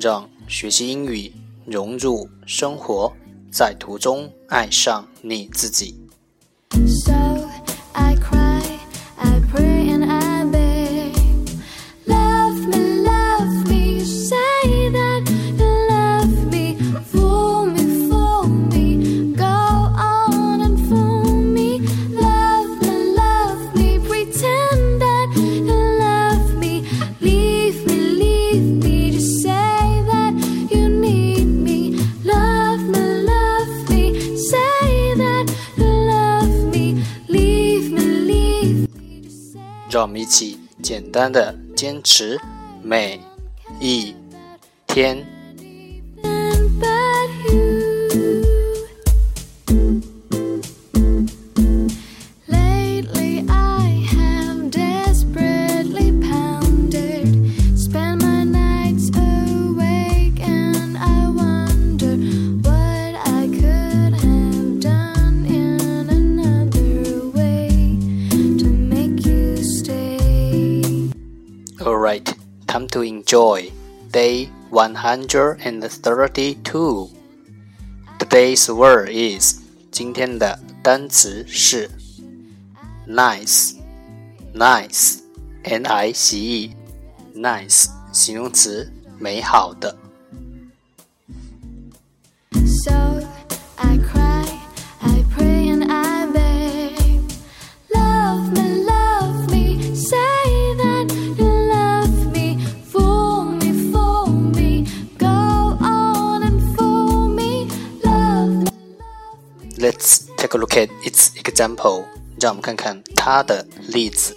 让学习英语融入生活，在途中爱上你自己。让我们一起简单的坚持每一天。Alright, time to enjoy day 132. Today's word is 今天的单词是 nice, nice, n-i-c-e, nice 形容词，美好的。 Let's take a look at its example. 让我们看看它的例子。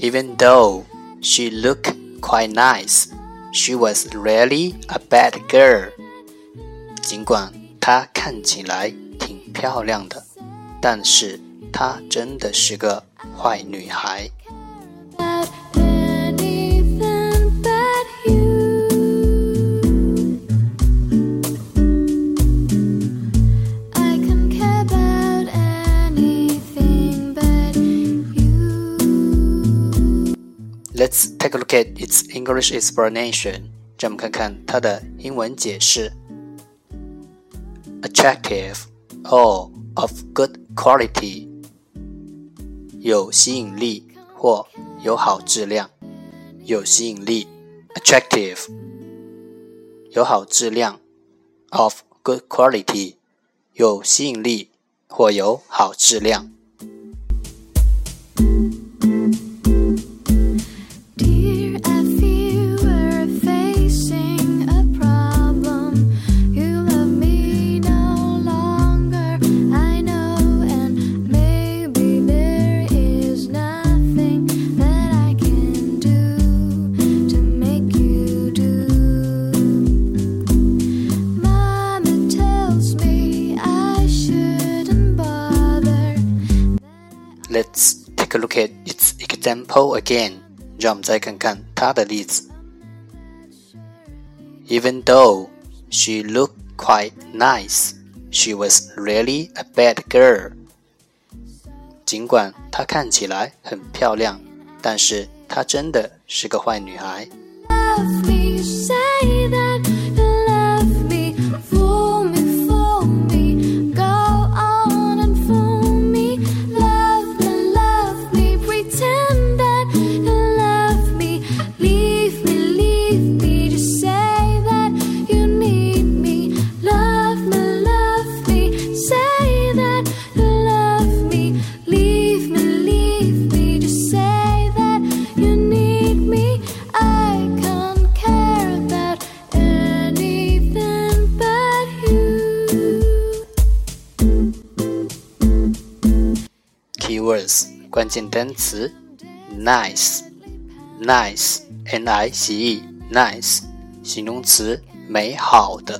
Even though she looked quite nice, she was really a bad girl. 尽管她看起来挺漂亮的，但是她真的是个坏女孩。 Let's take a look at its English explanation. 让我们看看它的英文解释。Attractive or of good quality，有吸引力或有好质量。有吸引力，attractive，有好质量，of good quality，有吸引力或有好质量。 example again. 让我们再看看它的例子。Even though she looked quite nice, she was really a bad girl. 尽管她看起来很漂亮，但是她真的是个坏女孩。 关键单词 nice nice n i c e，nice，形容词，美好的。